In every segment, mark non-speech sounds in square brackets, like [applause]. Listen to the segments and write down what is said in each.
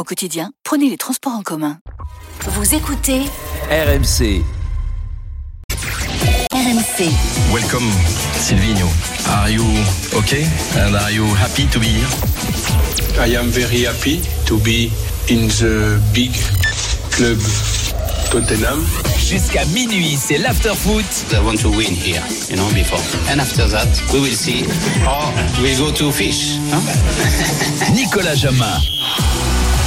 Au quotidien, prenez les transports en commun. Vous écoutez RMC. RMC. Welcome, Silvino. Are you okay? And are you happy to be here? I am very happy to be in the big club Tottenham. Jusqu'à minuit, c'est l'after-foot. I want to win here, you know, before. And after that, we will see. Or we go to fish. Huh? Nicolas Jamin.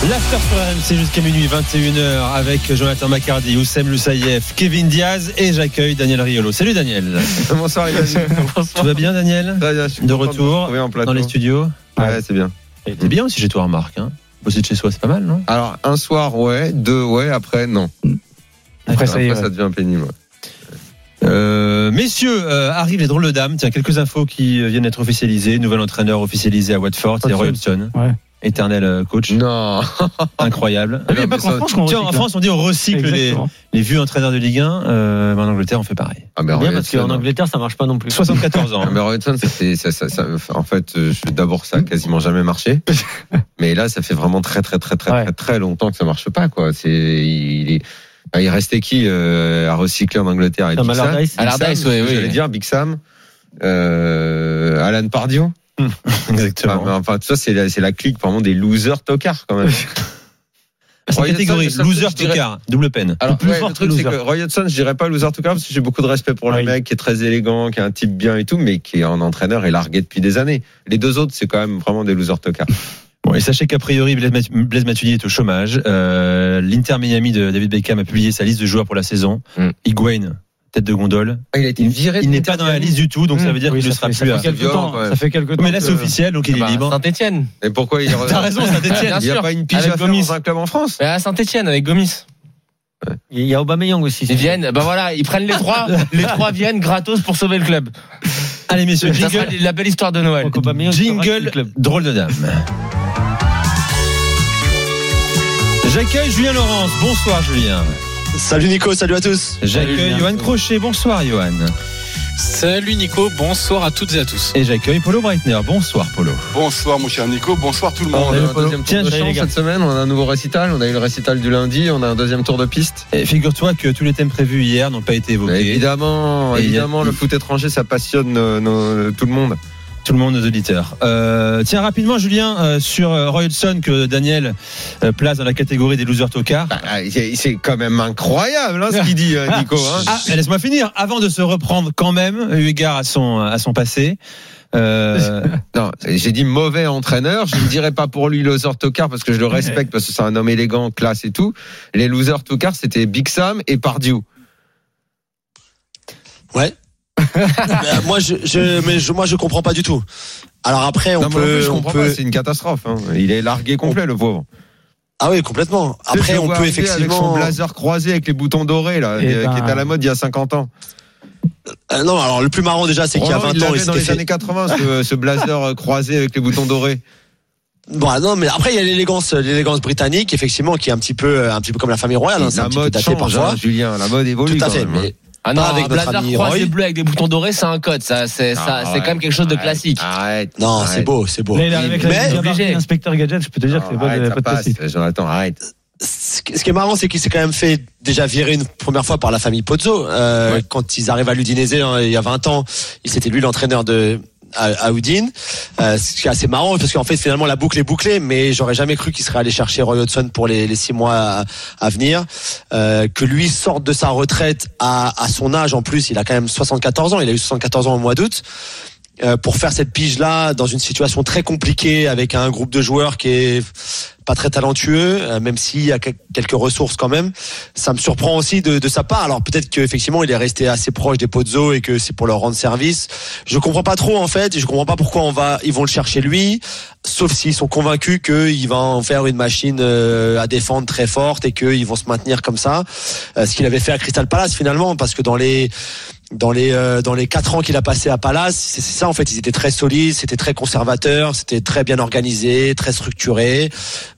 L'after sur RMC jusqu'à minuit 21h avec Jonathan Macardy, Oussem Loussaïef, Kevin Diaz et j'accueille Daniel Riolo. Salut Daniel. [laughs] Bonsoir les. [laughs] Tout va bien Daniel Très bien, je suis De retour en dans les studios Ouais, c'est bien. C'est bien aussi chez toi, remarque. Hein. Bosser de chez soi, c'est pas mal, non? Alors, un soir, ouais. Deux, ouais. Après, non. Après, ça ouais. ça devient pénible. Euh, messieurs, euh, arrivent les drôles de dames. Tiens, quelques infos qui euh, viennent d'être officialisées. Nouvel entraîneur officialisé à Watford, c'est Roy Hodgson. Ouais. Éternel euh, coach. Non. [laughs] Incroyable. Ah, qu'en France Tiens, en recycle, France, on dit on recycle les, les vieux entraîneurs de Ligue 1. Euh, mais en Angleterre, on fait pareil. Ah, mais Bien parce qu'en Angleterre ça marche pas non plus. 74 ans. Ah, mais Roy Hodgson, c'était- ça, ça, ça- en fait, euh, d'abord, ça a quasiment jamais marché. [laughs] mais là, ça fait vraiment très, très, très, très, Ouais. très, très longtemps que ça marche pas, quoi. C'est, il, est, il restait qui euh, à recycler en Angleterre et Tom Big Sam Allardyce. Big Allardyce, Sam, oui, oui. J'allais dire Big Sam, euh, Alan Pardio. [laughs] Exactement. Ah, mais enfin, tout ça, c'est la, c'est la clique vraiment des losers tocards, quand même. [laughs] C'est Roy une catégorie. Loser tocard. Double peine. Alors, plus ouais, fort le truc, c'est que Roy Hodgson, je dirais pas loser cas, parce que j'ai beaucoup de respect pour le Oui. mec qui est très élégant, qui est un type bien et tout, mais qui est un entraîneur et largué depuis des années. Les deux autres, c'est quand même vraiment des losers tocards. Bon, et sachez qu'a priori, Blaise Mat- Blaise Matuidi est au chômage. Euh, L'Inter Miami de David Beckham a publié sa liste de joueurs pour la saison. Mm. Higuain, tête de gondole. Ah, il a été viré. Il n'est pas dans la liste du tout, donc ça veut dire Oui, qu'il ne sera fait- ça plus fait quelques temps- même. Ça fait quelques temps. Mais là, c'est officiel, donc il est Bah, libre. Saint-Etienne. Et pourquoi il T'as raison, [laughs] Saint-Etienne. Il n'y a pas une pige à faire Gomis. dans un club en France à Saint-Etienne avec Gomis. Il y a Aubameyang aussi. Ils viennent, ben voilà, ils prennent les trois, [laughs] les trois viennent gratos pour sauver le club. Allez, messieurs, Ça jingle, la belle histoire de Noël. Jingle club. drôle de dame. J'accueille Julien Laurence. Bonsoir, Julien. Salut Nico, salut à tous. J'accueille Johan Crochet. Bonsoir, Johan. Salut Nico, bonsoir à toutes et à tous. Et j'accueille Polo Breitner. Bonsoir, Polo. Bonsoir mon cher Nico, bonsoir tout le On monde. a Salut, un Polo. deuxième tour Tiens, de cette semaine, on a un nouveau récital, on a eu le récital du lundi, on a un deuxième tour de piste. Et figure-toi que tous les thèmes prévus hier n'ont pas été Mais évoqués. évidemment, Et a- évidemment, le foot étranger, ça passionne euh, nos- tout le monde. Tout le monde, nos auditeurs. Euh, tiens, rapidement, Julien, euh, sur euh, Roy Hodgson, que Daniel euh, place dans la catégorie des losers tocards. Bah, c'est c'est quand même incroyable hein, ce qu'il dit, euh, Nico. hein. [laughs] Ah, laisse-moi finir. Avant de se reprendre quand même, eu égard à son, à son passé. Euh, [laughs] Non, j'ai dit mauvais entraîneur. Je ne dirais pas pour lui loser tocard parce que je le respecte parce que c'est un homme élégant, classe et tout. Les losers tocards, c'était Big Sam et Pardieu. Ouais. Euh, moi, je, je, mais je, moi, je comprends pas du tout. Alors après, on Non, plus, peut, je on comprends peut. pas. C'est une catastrophe. hein. Il est largué complet, le pauvre. Ah oui, complètement. Après, on peut arriver Avec son effectivement. blazer croisé avec les boutons dorés, là, Eh euh, qui ben. était à la mode il y a 50 ans. Euh, non, alors le plus marrant déjà, c'est qu'il y a 20 Roland, il ans, il dans les fait. années 80, ce, [laughs] ce blazer croisé avec les boutons dorés. Bon, ah, non, mais après, il y a l'élégance, l'élégance britannique, effectivement, qui est un petit peu, un petit peu comme la famille royale. hein, c'est un la mode daté change, parfois. hein, Julien. La mode évolue. Tout à quand fait. même, hein. Ah non, Pas avec blazer croisé Roy. bleu avec des boutons dorés, c'est un code. Ça, c'est, ça, Ah, c'est ouais. quand même quelque chose de Arrête, classique. Arrête. non, arrête. c'est beau, c'est beau. Là, avec Mais- obligé. obligé. l'inspecteur Gadget, je peux te dire que c'est pas, de- ça pas de. Jonathan, arrête. ce qui ce qui est marrant, c'est qu'il s'est quand même fait déjà virer une première fois par la famille Pozzo. Euh, Quand ils arrivent à l'Udinese hein, il y a 20 ans, il c'était lui l'entraîneur de à, Udine. Euh, ce qui est assez marrant parce qu'en fait finalement la boucle est bouclée, mais j'aurais jamais cru qu'il serait allé chercher Roy Hodgson pour les, les six mois à, à venir. Euh, que lui sorte de sa retraite à, à son âge en plus, il a quand même 74 ans, il a eu 74 ans au mois d'août. Euh, pour faire cette pige là dans une situation très compliquée avec un groupe de joueurs qui est pas très talentueux, euh, même s'il y a quel- quelques ressources quand même. Ça me surprend aussi de, de sa part. Alors peut-être qu'effectivement il est resté assez proche des Pozzo et que c'est pour leur rendre service. Je comprends pas trop en fait. Je comprends pas pourquoi on va, ils vont le chercher lui, sauf s'ils sont convaincus qu'il va en faire une machine euh, à défendre très forte et qu'ils vont se maintenir comme ça. Euh, ce qu'il avait fait à Crystal Palace finalement, parce que dans les dans les euh, dans les quatre ans qu'il a passé à Palace, c'est ça en fait. Ils étaient très solides, c'était très conservateur, c'était très bien organisé, très structuré.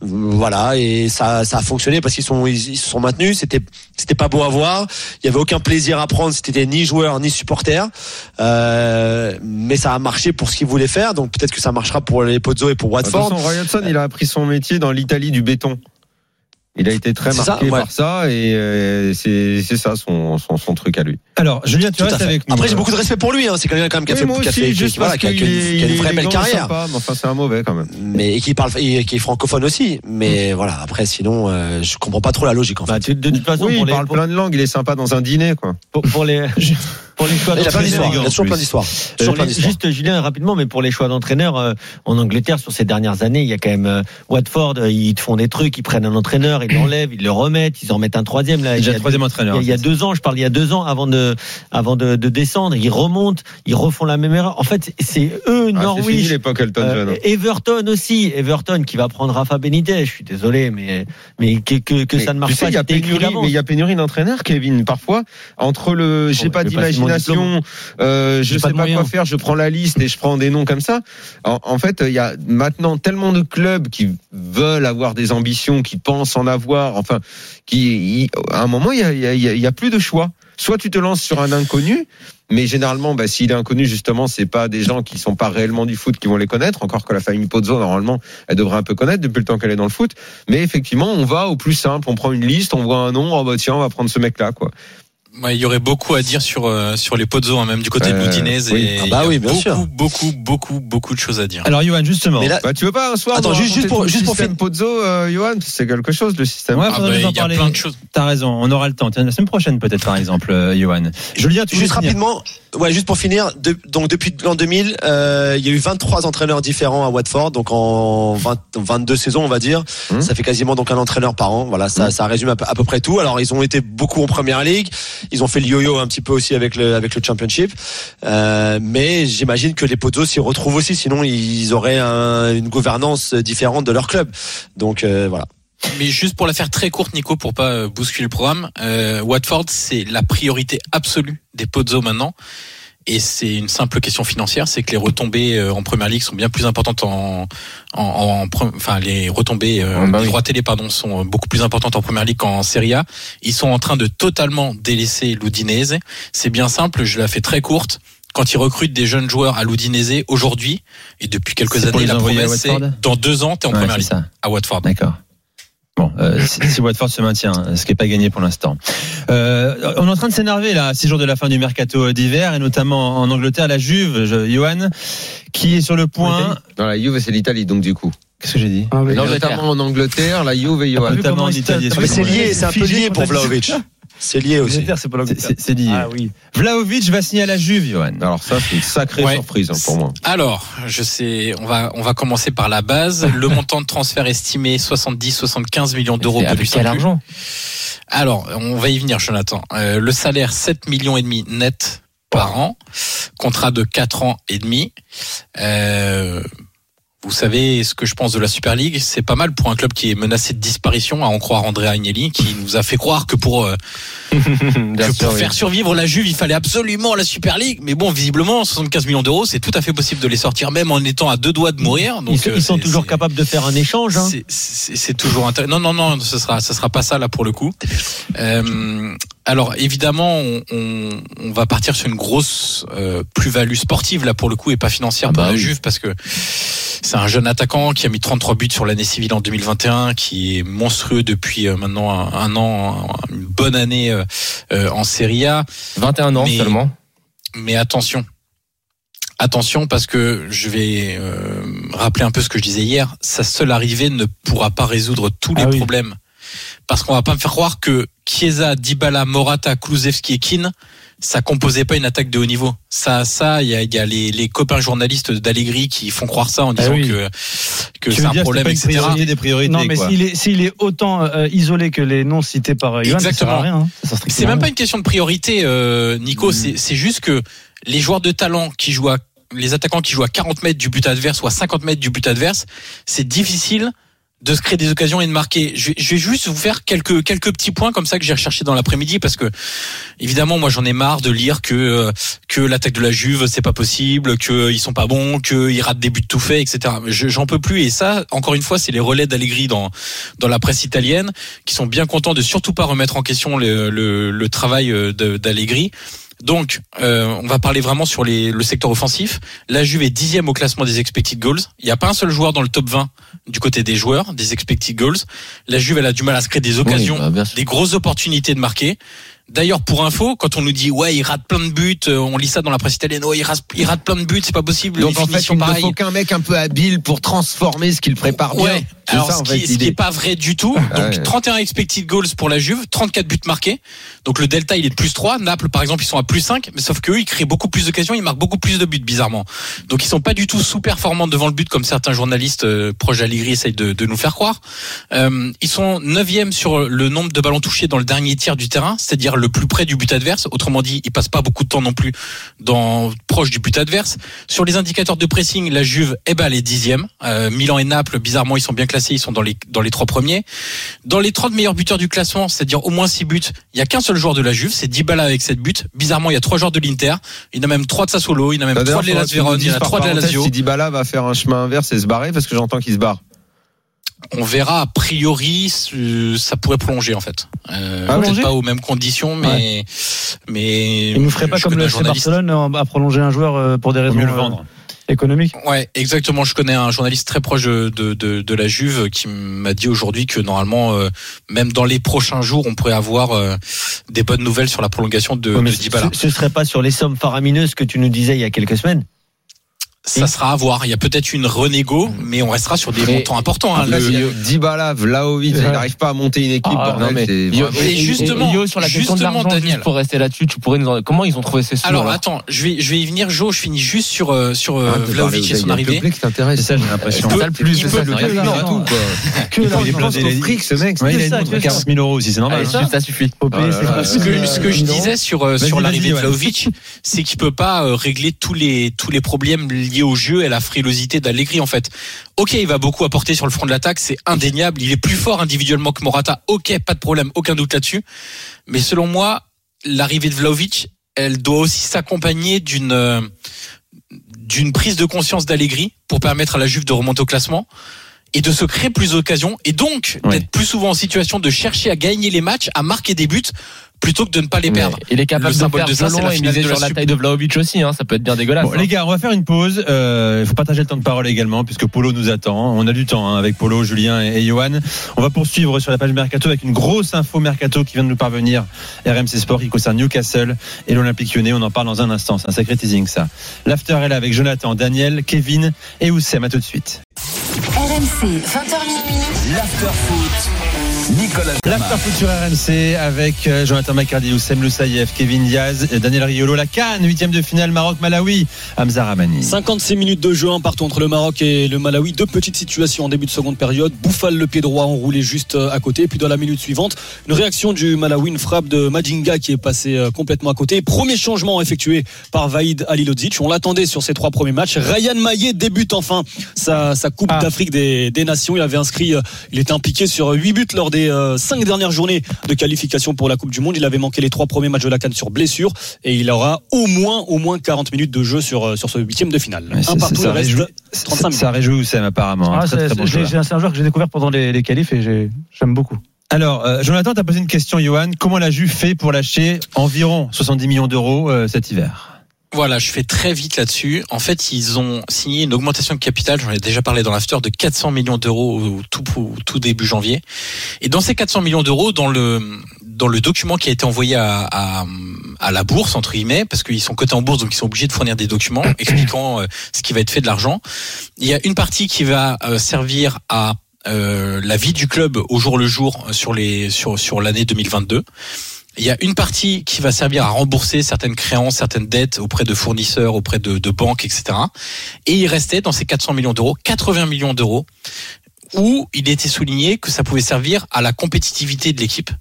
Voilà, et ça ça a fonctionné parce qu'ils sont ils, ils se sont maintenus. C'était c'était pas beau à voir. Il y avait aucun plaisir à prendre. C'était ni joueur ni supporter. Euh, mais ça a marché pour ce qu'ils voulaient faire. Donc peut-être que ça marchera pour les Pozzo et pour De toute Watford. façon, Roy Hodgson, il a appris son métier dans l'Italie du béton. Il a été très ça, marqué ouais. par ça et euh, c'est c'est ça son, son, son truc à lui. Alors, Julien, tu Tout à restes fait. avec nous. Après, j'ai beaucoup de respect pour lui. Hein. C'est quelqu'un quand même qui a Oui, fait, moi fait- qui- voilà, a, a une, a vraie belle carrière. sympa, mais enfin, c'est un mauvais quand même. mais et qui parle et qui est francophone aussi mais voilà après sinon euh, je comprends pas trop la logique en fait Bah, tu- de toute façon, Oui, pour il les, parle pour, plein de langues, il est sympa dans un dîner, quoi. pour- pour les, [laughs] pour les choix d'histoires il d'entraîneurs. a toujours plein d'histoires Euh, Juste Julien rapidement, mais pour les choix d'entraîneurs euh, en Angleterre sur ces dernières années, il y a quand même euh, Watford, euh, ils te font des trucs, ils prennent un entraîneur, ils l'enlèvent, ils le remettent, ils en mettent un troisième là. Déjà il y a le troisième deux- entraîneur. Il y, a, il y a deux ans, je parle il y a deux ans avant de avant de, de descendre, ils remontent, ils refont la même erreur. En fait, c'est eux Ah, Norwich. l'époque Elton Euh, John. Everton aussi, Everton qui va prendre Rafa Benitez. Je suis désolé, mais mais que que, que Mais ça ne marche tu sais, pas. il y a pénurie, d'avance. mais il y a pénurie d'entraîneurs, Kevin. Parfois, entre le, j'ai Bon, pas je d'imagination, euh, je sais pas quoi faire, je prends la liste et je prends des noms comme ça. En, en fait, il y a maintenant tellement de clubs qui veulent avoir des ambitions, qui pensent en avoir, enfin, qui, à un moment, il y a, il y a- il y a- il y a plus de choix. Soit tu te lances sur un inconnu, mais généralement, bah, s'il est inconnu, justement, c'est pas des gens qui sont pas réellement du foot qui vont les connaître. Encore que la famille Pozzo, normalement, elle devrait un peu connaître depuis le temps qu'elle est dans le foot. Mais effectivement, on va au plus simple. On prend une liste, on voit un nom, oh bah tiens, on va prendre ce mec-là, quoi. Ouais, il y aurait beaucoup à dire sur euh, sur les Pozzo, hein, même du côté de Euh, l'Udinese. oui. et Ah bah il y a oui, bien beaucoup, sûr. beaucoup, beaucoup, beaucoup de choses à dire. Alors, Johan, justement. là Bah, tu veux pas un soir Attends, juste- juste pour- juste pour système Pozzo, euh, Johan, c'est quelque chose le système. Ouais, Ah faudrait bah, nous en il y a parler. plein de choses. T'as raison, on aura le temps. Tiens, la semaine prochaine, peut-être, par exemple, euh, Johan. Julien, tu juste finir rapidement ouais juste pour finir de- donc depuis l'an 2000 euh, il y a eu 23 entraîneurs différents à Watford donc en 20, 22 saisons on va dire Hum. ça fait quasiment donc un entraîneur par an voilà ça, ça résume à peu, à peu près tout alors ils ont été beaucoup en première ligue ils ont fait le yo-yo un petit peu aussi avec le avec le championship. Euh, mais j'imagine que les Pozzo s'y retrouvent aussi. Sinon ils auraient un- une gouvernance différente de leur club. Donc euh, voilà. Mais juste pour la faire très courte, Nico, pour pas bousculer le programme, euh, Watford, c'est la priorité absolue des Pozzo maintenant. Et c'est une simple question financière, c'est que les retombées euh, en première ligue sont bien plus importantes en, en, en enfin les retombées euh, Ah bah oui. droits télé pardon sont beaucoup plus importantes en première ligue qu'en Serie A. Ils sont en train de totalement délaisser l'Udinese. C'est bien simple, je la fais très courte. Quand ils recrutent des jeunes joueurs à l'Udinese aujourd'hui et depuis quelques années, les la promesse c'est dans deux ans t'es en Ouais, première ligue ça. à Watford. D'accord. Bon, euh, si, si Watford se maintient, ce qui n'est pas gagné pour l'instant. Euh, on est en train de s'énerver là, à six jours de la fin du mercato d'hiver, et notamment en Angleterre, la Juve, je- Johan, qui est sur le point. Dans la Juve, c'est l'Italie, donc du coup. Qu'est-ce que j'ai dit? Non, notamment en Angleterre, la Juve et Johan. Notamment en Italie. mais c'est lié c'est un peu lié pour Vlahovic c'est lié aussi c'est pas C'est- lié. Ah oui. Vlaovic va signer à la Juve, Johan. Alors ça, c'est une sacrée Ouais. surprise hein, pour moi. Alors, je sais, on va on va commencer par la base. [laughs] Le montant de transfert estimé 70-75 millions d'euros avec quel argent Alors, on va y venir, Jonathan. Euh, le salaire 7 millions et demi net par an, contrat de 4 ans et demi. Euh, vous savez ce que je pense de la Super League, c'est pas mal pour un club qui est menacé de disparition, à en croire André Agnelli, qui nous a fait croire que pour euh, [laughs] que pour oui. faire survivre la Juve, il fallait absolument la Super League. Mais bon, visiblement, 75 millions d'euros, c'est tout à fait possible de les sortir, même en étant à deux doigts de mourir. Donc, Ils, sont- euh, ils sont c'est- toujours capables de faire un échange. Hein. c'est toujours intéressant. Non, non, non, ce sera, ce sera pas ça là pour le coup. Euh, alors évidemment, on, on, on va partir sur une grosse euh, plus-value sportive là pour le coup et pas financière Ah pour bah la oui. Juve parce que c'est un jeune attaquant qui a mis 33 buts sur l'année civile en 2021, qui est monstrueux depuis euh, maintenant un, un an, une bonne année euh, euh, en Serie A. 21 ans Mais- seulement. Mais attention. Attention parce que je vais euh, rappeler un peu ce que je disais hier. Sa seule arrivée ne pourra pas résoudre tous les Ah oui. problèmes parce qu'on va pas me faire croire que Chiesa, Dybala, Morata, Kulusevski et Keane ça composait pas une attaque de haut niveau. Ça, ça, il y a, il y a les, les copains journalistes d'Allegri qui font croire ça en disant oui. que c'est un dire, problème, etc. des priorités. Non, mais s'il est, s'il est autant euh, isolé que les noms cités par Johan, ça sert Exactement. à rien. hein. C'est même pas une question de priorité, euh, Nico. C'est c'est juste que les joueurs de talent qui jouent à les attaquants qui jouent à 40 mètres du but adverse ou à 50 mètres du but adverse, c'est difficile de se créer des occasions et de marquer. Je vais, juste vous faire quelques quelques petits points comme ça que j'ai recherché dans l'après-midi parce que évidemment moi j'en ai marre de lire que euh, que l'attaque de la Juve c'est pas possible, que ils sont pas bons, qu'ils ratent des buts tout faits, etc. Je- J'en peux plus et ça encore une fois c'est les relais d'Allegri dans dans la presse italienne qui sont bien contents de surtout pas remettre en question le, le, le travail euh, d'Allegri. Donc, euh, on va parler vraiment sur les, le secteur offensif. La Juve est dixième au classement des expected goals. Il n'y a pas un seul joueur dans le top 20 du côté des joueurs, des expected goals. La Juve, elle a du mal à se créer des occasions, bah, des grosses opportunités de marquer. D'ailleurs, pour info, quand on nous dit ouais, il rate plein de buts, euh, on lit ça dans la presse italienne, ouais, il rate, il rate plein de buts, c'est pas possible. Donc en fait, il ne faut qu'un mec un peu habile pour transformer ce qu'il prépare bien. Ouais. C'est Alors, ça, ce qui, fait, ce qui l'idée. est pas vrai du tout. Donc, Ouais. 31 expected goals pour la Juve, 34 buts marqués. Donc, le delta, il est de plus 3. Naples, par exemple, ils sont à plus 5. Mais sauf qu'eux, ils créent beaucoup plus d'occasions, ils marquent beaucoup plus de buts, bizarrement. Donc, ils sont pas du tout sous-performants devant le but, comme certains journalistes euh, proches d'Allegri essayent de, de nous faire croire. Euh, ils sont 9e sur le nombre de ballons touchés dans le dernier tiers du terrain, c'est-à-dire le plus près du but adverse. Autrement dit, ils passent pas beaucoup de temps non plus dans proche du but adverse. Sur les indicateurs de pressing, la Juve, eh ben, elle est dixième. Euh, Milan et Naples, bizarrement, ils sont bien classés, ils sont dans les dans les trois premiers. Dans les 30 meilleurs buteurs du classement, c'est-à-dire au moins 6 buts, il y a qu'un seul joueur de la Juve, c'est Dybala avec 7 buts. Bizarrement, il y a trois joueurs de l'Inter, il y en a même trois de Sassuolo, il y en a même D'ailleurs, trois de l'Elas Vérone, il y en dises a trois de la Lazio. Si Dybala va faire un chemin inverse et se barrer, parce que j'entends qu'il se barre. On verra a priori, ça pourrait prolonger en fait. Euh, Ah, Peut-être pas aux mêmes conditions, mais mais Il nous ferait pas comme le FC Barcelone euh, à prolonger un joueur euh, pour des raisons mieux le euh, vendre. Ouais, exactement. Je connais un journaliste très proche de, de, de, de la Juve qui m'a dit aujourd'hui que normalement, euh, même dans les prochains jours, on pourrait avoir euh, des bonnes nouvelles sur la prolongation de, Ouais, mais de Dybala. ce, ce serait pas sur les sommes faramineuses que tu nous disais il y a quelques semaines. Ça sera à voir. Il y a peut-être une renégo, mais on restera sur des Mais- montants importants. hein. Après, Le- Dybala, Vlaovic, Ouais. il n'arrive pas à monter une équipe, Ah, bordel, non, mais vraiment- Et justement, sur la question de justement, l'argent, Daniel. juste pour rester là-dessus, tu pourrais nous en... comment ils ont trouvé ces sous Alors alors attends, je vais je vais y venir. Jo, je finis juste sur euh, sur euh, Ah, de aux et son il y a arrivée. le peuplé qui t'intéresse. C'est ça, j'ai l'impression. C'est ça le plus, il c'est peut ça, quoi. Que Il là, est fric, ce mec. Il a une ça, montre de c'est 40 000 euros aussi, c'est normal. Hein. ça suffit. Là là. Ce que, je disais sur euh, sur l'arrivée de Johan. Vlahovic, c'est qu'il peut pas régler tous les tous les problèmes liés au jeu et à la frilosité d'Allegri en fait. Ok, il va beaucoup apporter sur le front de l'attaque, c'est indéniable. Il est plus fort individuellement que Morata. Ok, pas de problème, aucun doute là-dessus. Mais selon moi, l'arrivée de Vlahovic, elle doit aussi s'accompagner d'une euh, d'une prise de conscience d'Allegri pour permettre à la Juve de remonter au classement et de se créer plus d'occasions et donc d'être plus souvent en situation de chercher à gagner les matchs, à marquer des buts plutôt que de ne pas les perdre. Il est capable Le de faire de ça, la et miser sur la taille de Vlaovic aussi, hein, ça peut être bien dégueulasse. Bon, hein. les gars, on va faire une pause. Euh, Il faut partager le temps de parole également, puisque Polo nous attend. On a du temps hein, avec Polo, Julien et, et Johan. On va poursuivre sur la page Mercato avec une grosse info Mercato qui vient de nous parvenir. RMC Sport qui concerne Newcastle et l'Olympique Lyonnais. On en parle dans un instant. C'est un sacré teasing ça. L'after est là avec Jonathan, Daniel, Kevin et Oussem. À tout de suite. RMC, 20h minuit. L'after foot. Nicolas Jamin. L'after foot sur RMC avec euh, Jonathan Macardy, Oussem Loussaïef, Kevin Diaz, et Daniel Riolo, la Cannes, huitième de finale Maroc-Malawi, Hamza Ramani. 56 minutes de jeu un partout entre le Maroc et le Malawi. Deux petites situations en début de seconde période. Bouffal le pied droit enroulé juste euh, à côté. Puis dans la minute suivante, une réaction du Malawi, une frappe de Majinga qui est passé euh, complètement à côté. Premier changement effectué par Vaïd Alilodzic. On l'attendait sur ces trois premiers matchs. Ryan Maillet débute enfin sa, sa Coupe Ah. d'Afrique des, des Nations. Il avait inscrit, euh, il était impliqué sur 8 buts lors des 5 dernières journées de qualification pour la Coupe du Monde. Il avait manqué les trois premiers matchs de la Cannes sur blessure et il aura au moins, au moins 40 minutes de jeu sur, euh, sur ce huitième de finale. Ouais, un partout, ça le reste, réjouit- 35 ça, minutes. ça réjouit Oussem apparemment. Un Ah, c'est bon un joueur que j'ai découvert pendant les, les qualifs et j'ai- j'aime beaucoup. Alors, euh, Jonathan, tu as posé une question, Johan. Comment la Juve fait pour lâcher environ 70 millions d'euros euh, cet hiver? Voilà, je fais très vite là-dessus. En fait, ils ont signé une augmentation de capital, j'en ai déjà parlé dans l'after, de 400 millions d'euros au tout, au tout début janvier. Et dans ces 400 millions d'euros, dans le dans le document qui a été envoyé à, à, à la bourse entre guillemets, parce qu'ils sont cotés en bourse, donc ils sont obligés de fournir des documents [coughs] expliquant euh, ce qui va être fait de l'argent. Il y a une partie qui va euh, servir à euh, la vie du club au jour le jour sur les sur sur l'année 2022. Il y a une partie qui va servir à rembourser certaines créances, certaines dettes auprès de fournisseurs, auprès de, banques, etc. Et il restait dans ces 400 millions d'euros 80 millions d'euros où il était souligné que ça pouvait servir à la compétitivité de l'équipe.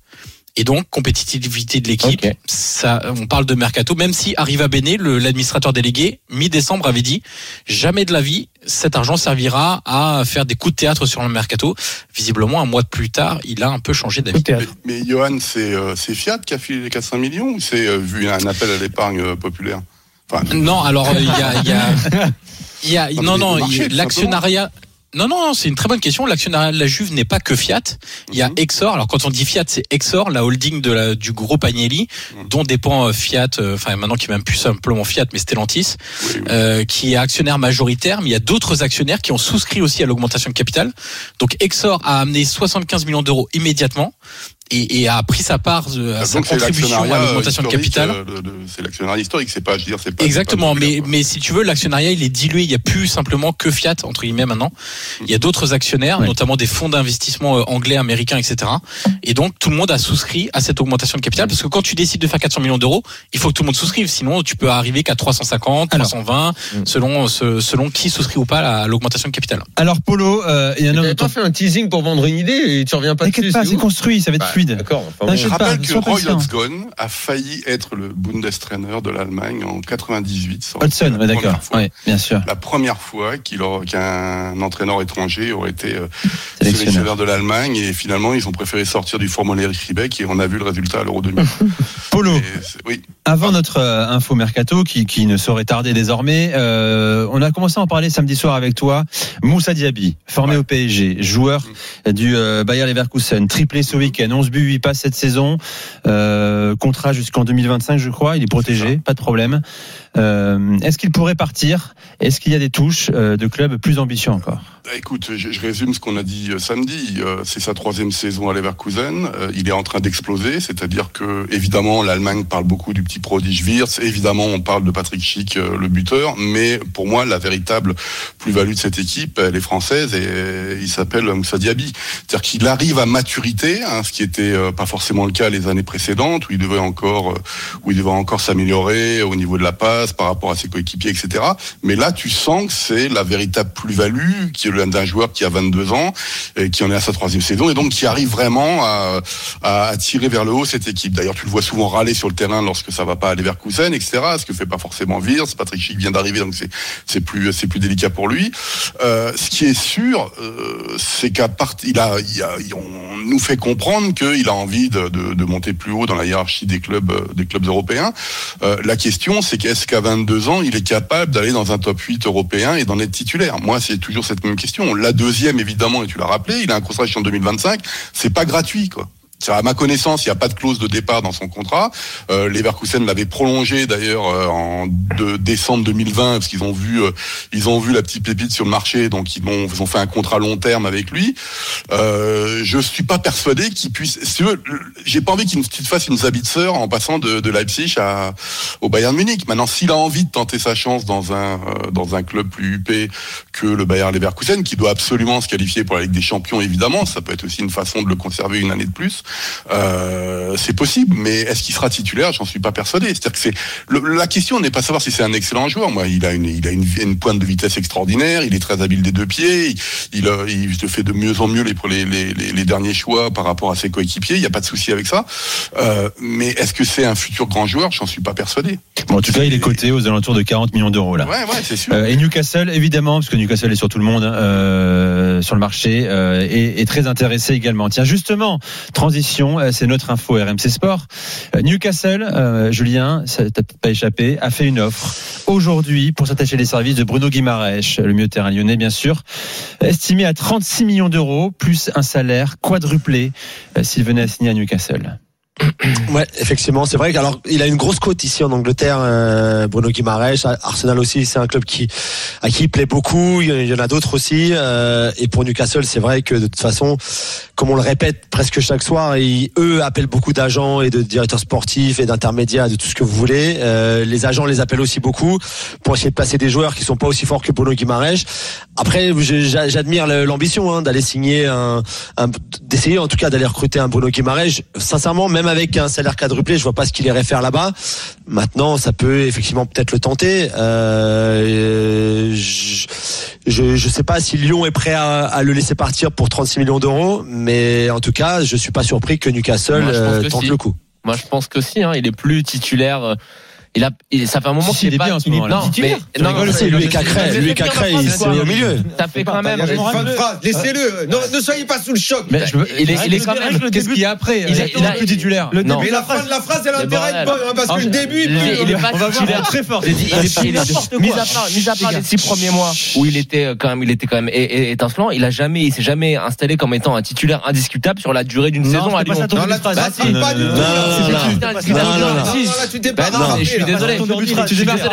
Et donc, compétitivité de l'équipe, ça, on parle de mercato, même si Arriva Bene, l'administrateur délégué, mi-décembre avait dit, jamais de la vie, cet argent servira à faire des coups de théâtre sur le mercato. Visiblement, un mois de plus tard, il a un peu changé d'avis. Mais Johan, c'est euh, c'est Fiat qui a filé les 400 millions ou c'est euh, vu un appel à l'épargne euh, populaire? Enfin, Non, alors il y a, il y a, [laughs] il y a- Non, non, l'actionnariat. Non, non, non, c'est une très bonne question. L'actionnariat de la Juve n'est pas que Fiat. Il y Mhm. a Exor. Alors quand on dit Fiat, c'est Exor, la holding de la, du groupe Agnelli, Mhm. dont dépend euh, Fiat. euh, Enfin maintenant qui est même plus simplement Fiat, mais Stellantis, euh, qui est actionnaire majoritaire. Mais il y a d'autres actionnaires qui ont souscrit aussi à l'augmentation de capital. Donc Exor a amené 75 millions d'euros immédiatement. Et, et a pris sa part, euh, à sa contribution à l'augmentation de capital. euh, C'est l'actionnariat historique, c'est pas, je veux dire, c'est pas. Exactement, pas mais, mais si tu veux, l'actionnariat, il est dilué. Il n'y a plus simplement que Fiat, entre guillemets, maintenant. Il y a d'autres actionnaires, notamment des fonds d'investissement euh, anglais, américains, etc. Et donc, tout le monde a souscrit à cette augmentation de capital, parce que quand tu décides de faire 400 millions d'euros, il faut que tout le monde souscrive. Sinon, tu peux arriver qu'à 350, 320, selon, ce- selon qui souscrit ou pas à l'augmentation de capital. Alors Polo, euh, il y en a T'avais pas fait un teasing pour vendre une idée et tu reviens pas T'inquiète dessus. pas, c'est construit, ça va être Bah, fluide. D'accord. enfin, T'inquiète Je pas, rappelle que Roy. Hodgson a failli être le Bundestrainer de l'Allemagne en 98. Ça aurait été Hudson, la ouais, d'accord. Oui, bien sûr. La première fois qu'un entraîneur étranger aurait été euh, Sélectionneur. de l'Allemagne et finalement ils ont préféré sortir du formulaire Ribbeck et on a vu le résultat à l'Euro 2000. [laughs] Polo. oui. Avant notre euh, info mercato qui, qui ne saurait tarder désormais, euh, on a commencé à en parler samedi soir avec toi. Moussa Diaby, formé au PSG, joueur du euh, Bayer Leverkusen, triplé ce week-end, 11 buts, 8 passes cette saison, euh, contrat jusqu'en 2025 je crois, il est protégé, pas de problème. Euh, Est-ce qu'il pourrait partir? Est-ce qu'il y a des touches euh, de clubs plus ambitieux encore? Bah, Écoute, je, je résume ce qu'on a dit euh, samedi. Euh, c'est sa troisième saison à Leverkusen. Il est en train d'exploser, c'est-à-dire que évidemment l'Allemagne parle beaucoup du petit prodige Wirtz. Évidemment, on parle de Patrick Schick, le buteur. Mais pour moi, la véritable plus-value de cette équipe, elle est française et il s'appelle Moussa Diaby. C'est-à-dire qu'il arrive à maturité, hein, ce qui était pas forcément le cas les années précédentes, où il devait encore, où il devait encore s'améliorer au niveau de la passe par rapport à ses coéquipiers, etc. Mais là, tu sens que c'est la véritable plus-value qui est d'un joueur qui a 22 ans et qui en est à sa troisième saison et donc qui arrive vraiment à, tirer vers le haut cette équipe. D'ailleurs, tu le vois souvent râler sur le terrain lorsque ça va pas à Leverkusen, etc. Ce que fait pas forcément Wirtz. Patrick Schick vient d'arriver, donc c'est plus c'est plus délicat pour lui. Euh, ce qui est sûr, euh, c'est qu'à part, il a, on nous fait comprendre qu'il a envie de, de, monter plus haut dans la hiérarchie des clubs des clubs européens. Euh, la question, c'est qu'est-ce qu'à 22 ans, il est capable d'aller dans un top 8 européen et d'en être titulaire Moi, c'est toujours cette même question. La deuxième, évidemment, et tu l'as rappelé, il a un contrat jusqu'en 2025. C'est pas gratuit, quoi. À ma connaissance, il n'y a pas de clause de départ dans son contrat. Euh, Leverkusen l'avait prolongé d'ailleurs euh, en de décembre 2020 parce qu'ils ont vu euh, ils ont vu la petite pépite sur le marché, donc ils ont, ils ont fait un contrat long terme avec lui. Euh, je suis pas persuadé qu'il puisse. Si j'ai pas envie qu'il qu'il fasse une Zabitzer en passant de, de Leipzig à, au Bayern Munich. Maintenant, s'il a envie de tenter sa chance dans un euh, dans un club plus huppé que le Bayern Leverkusen, qui doit absolument se qualifier pour la Ligue des Champions, évidemment, ça peut être aussi une façon de le conserver une année de plus. Euh, c'est possible, mais est-ce qu'il sera titulaire? J'en suis pas persuadé. C'est-à-dire que c'est le- la question n'est pas savoir si c'est un excellent joueur. Moi, il a une il a une, une pointe de vitesse extraordinaire. Il est très habile des deux pieds. Il il, il se fait de mieux en mieux les les, les, les, les derniers choix par rapport à ses coéquipiers. Il n'y a pas de souci avec ça. Euh, mais est-ce que c'est un futur grand joueur? J'en suis pas persuadé. Bon, en tout cas, il est coté aux alentours de 40 millions d'euros là. Ouais, ouais, c'est sûr. Euh, et Newcastle, évidemment, parce que Newcastle est sur tout le monde, euh, sur le marché, est, est très intéressé également. Tiens, justement, transition, euh, c'est notre info RMC Sport. Euh, Newcastle, euh, Julien, ça t'a pas échappé, a fait une offre aujourd'hui pour s'attacher les services de Bruno Guimaraes, le mieux terrain lyonnais, bien sûr, estimé à 36 millions d'euros, plus un salaire quadruplé s'il venait à signer à Newcastle. Ouais, effectivement, c'est vrai qu'alors il a une grosse cote ici en Angleterre, euh, Bruno Guimaraes. Arsenal aussi, c'est un club à qui il plaît beaucoup. Il y en a d'autres aussi. euh, et pour Newcastle, c'est vrai que de toute façon, comme on le répète presque chaque soir, eux appellent beaucoup d'agents et de directeurs sportifs et d'intermédiaires, de tout ce que vous voulez. Euh, les agents les appellent aussi beaucoup pour essayer de passer des joueurs qui sont pas aussi forts que Bruno Guimaraes. Après, j'admire l'ambition hein, d'aller signer d'essayer en tout cas d'aller recruter un Bruno Guimaraes. Sincèrement, même avec un salaire quadruplé, je vois pas ce qu'il irait faire là-bas. Maintenant, ça peut effectivement peut-être le tenter. Euh, je, je je sais pas si Lyon est prêt à, à le laisser partir pour 36 millions d'euros, mais en tout cas, je suis pas surpris que Newcastle Moi, euh, que tente si. le coup. Moi, je pense que si. Hein, il est plus titulaire. Euh, Il a, il, ça fait un moment Si, qu'il il est pas. bien en ce moment-là. Non, Titulaire. mais- non, c'est lui et Cacré, lui et Cacré, il- c'est au milieu. Ça fait quand même. Il y a une fin de phrase. Laissez-le. Non, ne soyez pas sous le choc. Mais je veux- Il est, il est quand même. Qu'est-ce qu'il y a après Il est- il a- plus titulaire. Le Non. début Mais la fin de la phrase, elle hein, parce que Ah, le début, il est- il est pas On va titulaire. très fort. Il est- il est- mis à part, mis à part les six premiers mois où il était euh, quand même, il était quand même étincelant. Il a jamais, il s'est jamais installé comme étant un titulaire indiscutable sur la durée d'une saison à Lyon. Non, là, phrase. tu t'es pas suis désolé.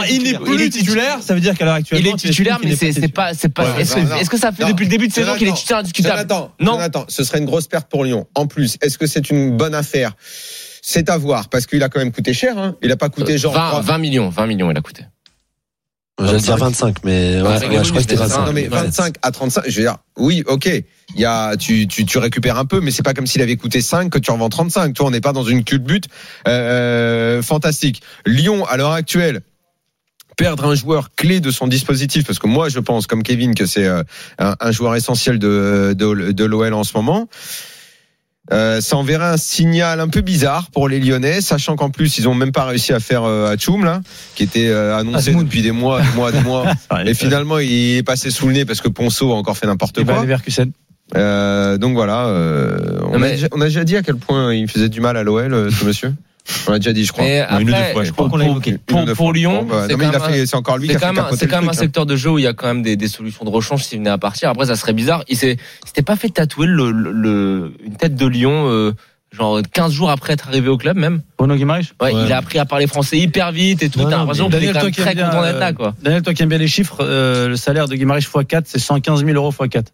Il n'est plus titulaire, ça veut dire qu'à l'heure actuelle. Il est titulaire, mais c'est pas, c'est pas. Ouais, Est-ce que, ça fait depuis le début de saison qu'il est titulaire indiscutable Non. Jonathan, ce serait une grosse perte pour Lyon. En plus, est-ce que c'est une bonne affaire? C'est à voir, parce qu'il a quand même coûté cher. Hein. Il a pas coûté genre. 20, 3. 20 millions, 20 millions, il a coûté. J'allais dire 25, mais ouais, je crois que c'était bonus, 25. Non mais 25 à 35, je veux dire, oui, ok, il y a, tu, tu, tu récupères un peu, mais c'est pas comme s'il avait coûté 5 que tu en vends 35. Toi, on n'est pas dans une culbute euh, fantastique. Lyon, à l'heure actuelle, perdre un joueur clé de son dispositif, parce que moi, je pense, comme Kevin, que c'est euh, un, un joueur essentiel de, de, de l'OL en ce moment. Euh, ça enverrait un signal un peu bizarre pour les Lyonnais, sachant qu'en plus ils ont même pas réussi à faire euh, Atchoum là, qui était euh, annoncé Asmoud. depuis des mois, des mois, des mois. [laughs] Et finalement, il est passé sous le nez parce que Ponceau a encore fait n'importe quoi. Euh, donc voilà, euh, on, a on a déjà dit à quel point il faisait du mal à l'OL, euh, ce monsieur. On l'a déjà dit, je crois. Mais Une ou deux après, fois, je crois. pour, pour, pour fois. Lyon, c'est quand quand même, c'est quand même un truc, hein. secteur de jeu où il y a quand même des, des solutions de rechange s'il venait à partir. Après, ça serait bizarre. Il s'était pas fait tatouer le, le- le- une tête de lion, euh, genre 15 jours après être arrivé au club même. Bruno Guimaraes? Ouais, Ouais. il a appris à parler français hyper vite et tout. T'as l'impression qu'il est Daniel, quand toi même très aimes bien, content d'être euh, là, quoi. Daniel, toi qui aimes bien les chiffres, euh, le salaire de Guimaraes x4, c'est 115 000 euros x4.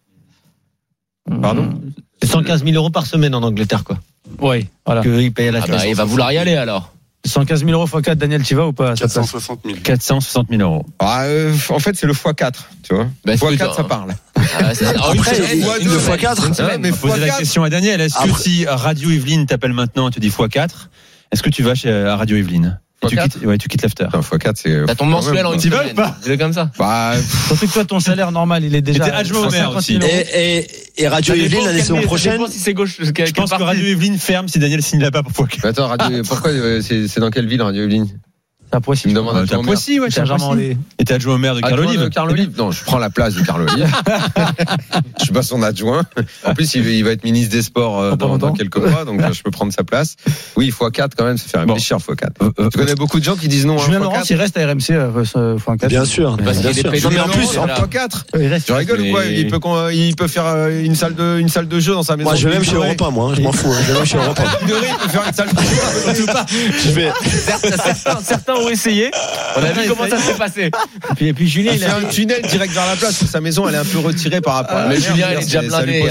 Pardon? C'est 115 000 euros par semaine en Angleterre, quoi. Oui, voilà. Qu'il paye à la Ah bah, il va vouloir y aller alors. 115 000 euros x4, Daniel, tu vas ou pas à sa place 460 000. 460 000 euros. Ah, euh, en fait, c'est le x4, tu vois. Bah, c'est x4, le- ça parle. Ah, une Après, fois une fois quatre. une Ah, semaine. mais On va poser la x4. question à Daniel. Est-ce que si Radio Evelyne t'appelle maintenant, tu dis x4, est-ce que tu vas chez à Radio Evelyne Et tu X4? quittes, ouais, tu quittes l'after. Non, x4, c'est. T'as ton mensuel en une Tu vas semaine. pas C'est comme ça. Bah, Surtout que toi, ton salaire normal, il est déjà. t'es adjoint au à maire 50 aussi. 000 euros. Et, et, et Radio Ça Yvelines, dépend la quel saison prochaine, si c'est gauche. Je pense que Radio Evelyne ferme si Daniel signe là-bas pour x4. attends, Radio, pourquoi, euh, c'est c'est dans quelle ville, Radio Evelyne? C'est à Poissy. Tu me demandes Euh, à T'as ton Poissy, ouais, t'as Poissy. Germain-en-Laye. Et t'es adjoint au maire de Carl Carl Non, je prends la place de Carl [laughs] je suis pas son adjoint. En plus, il, il va être ministre des Sports euh, Dans dans, quelques mois, donc euh, je peux prendre sa place. Oui, x4 quand même, ça fait réfléchir x4. Euh, Tu connais beaucoup de gens qui disent non à Julien x4 Laurence, il reste à RMC euh, x4. bien sûr. Parce bien sûr. mais en plus, en là. x4 Il reste. Tu rigoles ou quoi il peut, con- il peut faire euh, une salle de, une salle de jeu dans sa maison. Moi, je vais même chez. Europe 1, moi, hein, je m'en fous. hein, Je vais même chez Europe 1. [laughs] Ignoré, il peut faire une salle de jeu. [laughs] Je vais. Certains ont essayé. On a vu comment ça s'est passé. Et puis, et puis Julien, Il il fait a un tunnel direct vers la place. Sa maison, elle est un peu retirée par rapport à la Mais. Julien, il est déjà blindé.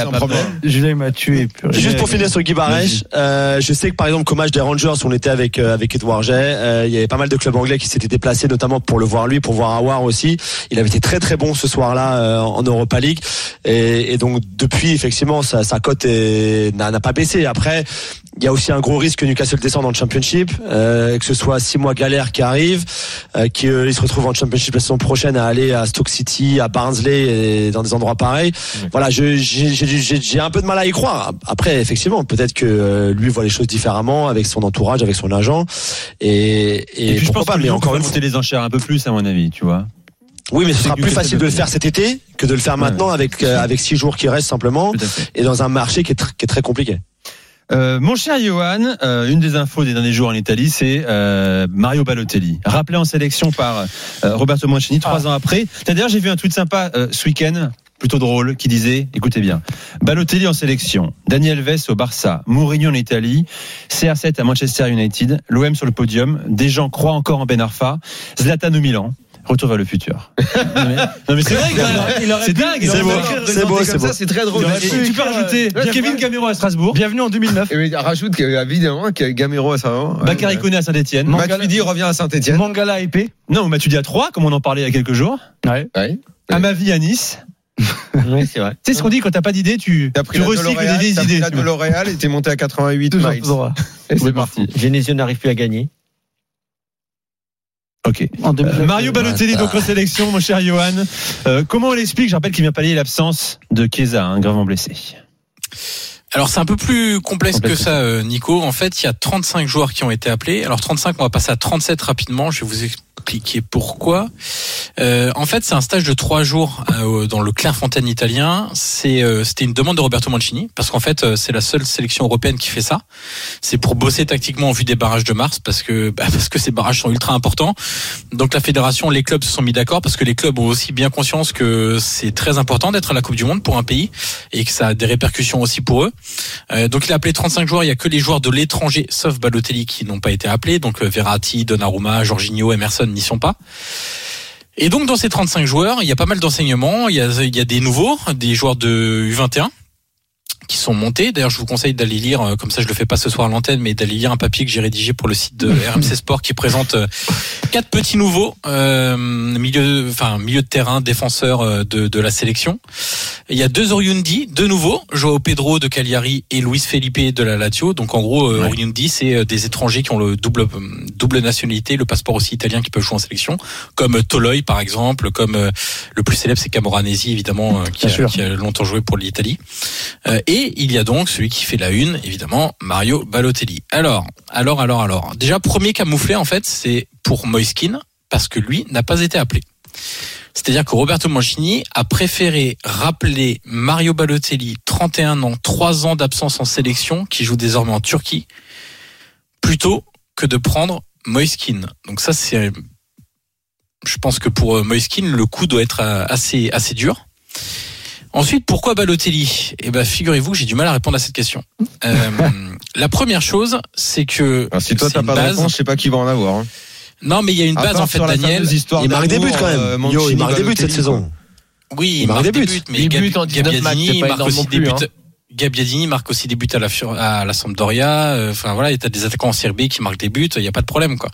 Julien il m'a tué. Juste pour finir sur Guy Barèche, euh, je sais que par exemple, comme match des Rangers, on était avec euh, avec Edouard Jay, euh, il y avait pas mal de clubs anglais qui s'étaient déplacés, notamment pour le voir lui, pour voir Awar aussi. Il avait été très très bon ce soir-là en Europa League, et, et donc depuis effectivement sa, sa cote n'a pas baissé. Après, il y a aussi un gros risque que Newcastle descende dans le Championship, euh, que ce soit six mois galère qui arrivent, euh, qu'il se retrouve en Championship la saison prochaine à aller à Stoke City, à Barnsley et dans des endroits pareils. Voilà, je- j'ai un peu de mal à y croire. Après, effectivement, peut-être que euh, lui voit les choses différemment avec son entourage, avec son agent, et, et, Et puis je pense pas. Mais encore une fois, monter les enchères un peu plus, à mon avis, tu vois. oui, mais ce sera plus facile de le faire cet été que de le faire maintenant avec euh, avec six jours qui restent simplement et dans un marché qui est, tr- qui est très compliqué. Euh, mon cher Johan, euh, une des infos des derniers jours en Italie, c'est euh, Mario Balotelli, rappelé en sélection par euh, Roberto Mancini trois ans après. D'ailleurs, j'ai vu un tweet sympa euh, ce week-end. plutôt drôle qui disait, écoutez bien, Balotelli en sélection, Daniel Vess au Barça, Mourinho en Italie, CR7 à Manchester United, l'OM sur le podium, des gens croient encore en Ben Arfa, Zlatan au Milan. Retour vers le futur. [laughs] non mais, mais c'est vrai, c'est dingue. C'est beau, c'est beau, c'est beau. C'est très drôle. Tu peux rajouter Kevin Gamero à Strasbourg. Bienvenue en 2009. Et rajoute qu'il y a évidemment qu'il y a Gamero à Saint-Ouen. Bakary Koné à Saint-Etienne. Matuidi revient à Saint-Etienne. Mangala épée. Non, Matuidi à 3, comme on en parlait il y a quelques jours. Ouais. Ouais. Amavi à Nice. [laughs] Oui, c'est vrai. Tu sais ce qu'on dit quand t'as pas d'idée, tu, T'as pris tu recycles des t'as pris idées. la vois. DeLorean et t'es monté à 88 Toujours miles. Et c'est parti. Genesio n'arrive plus à gagner. Ok. En Euh, 2009. Mario Balotelli, donc en sélection, mon cher Johan. Euh, comment on l'explique? Je rappelle qu'il vient pallier l'absence de Chiesa, hein, gravement blessé. Alors c'est un peu plus complexe Complexe. que ça, euh, Nico. En fait, il y a 35 joueurs qui ont été appelés. Alors 35, on va passer à 37 rapidement. Je vais vous expliquer pourquoi. Euh, en fait, c'est un stage de trois jours euh, dans le Clairefontaine italien. C'est euh, c'était une demande de Roberto Mancini parce qu'en fait, euh, c'est la seule sélection européenne qui fait ça. C'est pour bosser tactiquement en vue des barrages de mars parce que bah, [laughs] parce que ces barrages sont ultra importants. Donc la fédération, les clubs se sont mis d'accord parce que les clubs ont aussi bien conscience que c'est très important d'être à la Coupe du Monde pour un pays et que ça a des répercussions aussi pour eux. Euh, donc il a appelé 35 joueurs. Il y a que les joueurs de l'étranger, sauf Balotelli, qui n'ont pas été appelés. Donc Verratti, Donnarumma, Jorginho, Emerson n'y sont pas. Et donc dans ces 35 joueurs, il y a pas mal d'enseignements. Il il y a des nouveaux, des joueurs de U21 qui sont montés. D'ailleurs, je vous conseille d'aller lire, euh, comme ça je le fais pas ce soir à l'antenne, mais d'aller lire un papier que j'ai rédigé pour le site de [laughs] RMC Sport qui présente euh, quatre petits nouveaux euh, milieu, enfin milieu de terrain, défenseurs euh, de, de la sélection. Il y a deux Oriundi, deux nouveaux, Joao Pedro de Cagliari et Luis Felipe de la Lazio. Donc en gros, euh, Oriundi, c'est des étrangers qui ont le double double nationalité, le passeport aussi italien qui peuvent jouer en sélection, comme Toloi par exemple, comme le plus célèbre c'est Camoranesi évidemment, qui, a, sûr. qui a longtemps joué pour l'Italie. Et il y a donc celui qui fait la une, évidemment, Mario Balotelli. Alors, alors, alors, alors. Déjà, premier camouflé, en fait, c'est pour Moiskin, parce que lui n'a pas été appelé. C'est-à-dire que Roberto Mancini a préféré rappeler Mario Balotelli, 31 ans, 3 ans d'absence en sélection, qui joue désormais en Turquie, plutôt que de prendre Moiskin. Donc ça, c'est, je pense que pour Moiskin, le coup doit être euh, assez, assez dur. Ensuite, pourquoi Balotelli? Eh ben, figurez-vous que j'ai du mal à répondre à cette question. Euh, [laughs] la première chose, c'est que Alors, si toi t'as pas de base. réponse, je sais pas qui va en avoir. hein. Non, mais il y a une À base en fait, Daniel. Il marque des buts quand même. euh, Yo, il marque des buts cette saison. Oui, Il marque des buts. mais Il bute en 19 matchs, Gabbiadini c'est pas marque aussi des buts. hein. Gabbiadini marque aussi des buts à la, à la Sampdoria. Euh, Enfin voilà, et t'as des attaquants en Serbie qui marquent des buts. Il y a pas de problème quoi.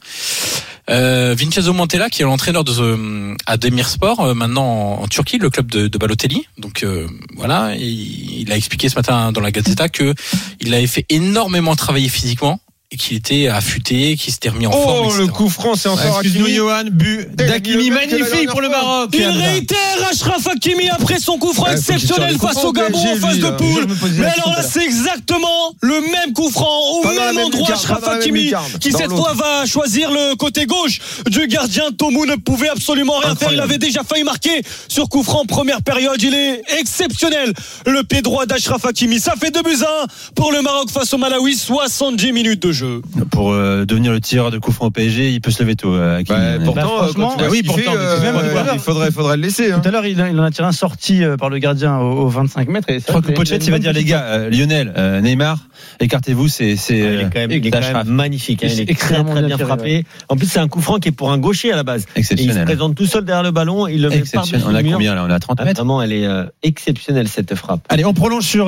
Euh, Vincenzo Montella, qui est l'entraîneur de euh, à Demirspor, euh, maintenant en, Turquie, le club de, de Balotelli. Donc euh, voilà, il, il a expliqué ce matin dans la Gazzetta que il avait fait énormément travailler physiquement qu'il était affûté, qu'il s'était remis en forme. Oh, etc. le coup franc, c'est encore Excuse-nous. Johan, but d'Akimi, magnifique pour le. Maroc. Il réitère Achraf Hakimi après son coup franc Ouais, exceptionnel face au Gabon en phase de poule. Mais alors là, c'est exactement le même coup franc au même endroit Achraf Hakimi qui cette fois va choisir le côté gauche du gardien. Tomu ne pouvait absolument rien faire. Il avait déjà failli marquer sur coup franc première période. Il est exceptionnel. Le pied droit d'Achraf Hakimi. Ça fait 2 buts à 1 pour le Maroc face au Malawi. 70 minutes de jeu. Pour euh, devenir le tireur de coup franc au PSG, il peut se lever tôt. euh. Bah, pourtant, Bah, franchement, oui, pourtant, fait, euh, il faudrait, faudrait le laisser. hein. Tout à l'heure, il, il en a tiré un sorti euh, par le gardien au, au 25 mètres. Et Je crois que Pochet, il va dire les gars, euh, Lionel, euh, Neymar, écartez-vous, c'est c'est Ah, il est quand même, il est quand Achraf. même magnifique. hein. Il est très, Extrêmement très bien frappé. En plus, c'est un coup franc qui est pour un gaucher à la base. Et il se exceptionnel. présente tout seul derrière le ballon. Il le met Exceptionnel. On a combien là? On est à 30 Ah, mètres? Vraiment, elle est exceptionnelle cette frappe. Allez, on prolonge sur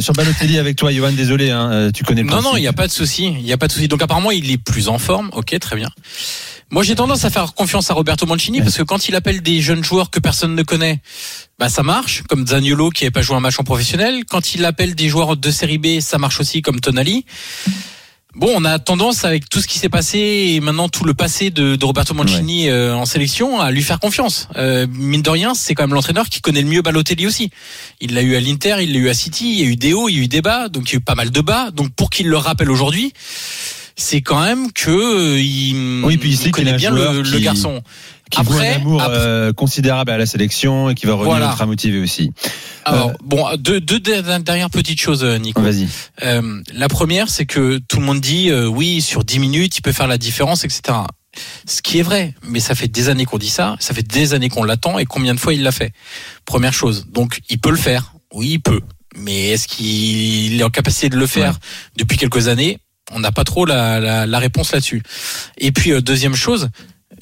sur Balotelli avec toi, Johan. Désolé, hein, tu connais le Non, non, il n'y a pas de souci. Il n'y a pas de souci. Donc apparemment, il est plus en forme. Ok, très bien. Moi, j'ai tendance à faire confiance à Roberto Mancini parce que quand il appelle des jeunes joueurs que personne ne connaît, bah ça marche. Comme Zaniolo qui n'avait pas joué un match en professionnel. Quand il appelle des joueurs de série B, ça marche aussi comme Tonali. Bon, on a tendance avec tout ce qui s'est passé et maintenant tout le passé de, de Roberto Mancini euh, en sélection à lui faire confiance. Euh, mine de rien, c'est quand même l'entraîneur qui connaît le mieux Balotelli aussi. Il l'a eu à l'Inter, il l'a eu à City, il y a eu des hauts, il y a eu des bas, donc il y a eu pas mal de bas. Donc pour qu'il le rappelle aujourd'hui, c'est quand même que euh, il, Oui, puis il sait qu'il connaît bien joueur le, qui- le garçon. Qui voit un Après, amour après- euh, considérable à la sélection et qui va revenir Voilà. ultra motivé aussi. Alors bon, deux, deux dernières petites choses, euh, Nico. Vas-y. Euh, la première, c'est que tout le monde dit euh, oui, sur 10 minutes, il peut faire la différence, etc. Ce qui est vrai, mais ça fait des années qu'on dit ça, ça fait des années qu'on l'attend et combien de fois il l'a fait? Première chose, donc il peut le faire. Oui, il peut. Mais est-ce qu'il est en capacité de le faire depuis quelques années? On n'a pas trop la, la, la réponse là-dessus. Et puis euh, deuxième chose,